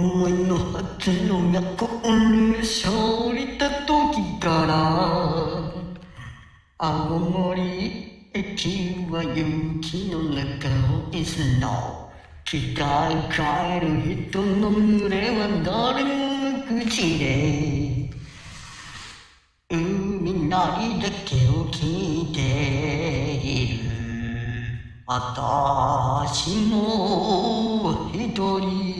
思いのはずのがこに勝利た時から青森駅は雪の中をいすの機械変える人の群れは誰も口で海なりだけを聞いている。私も一人。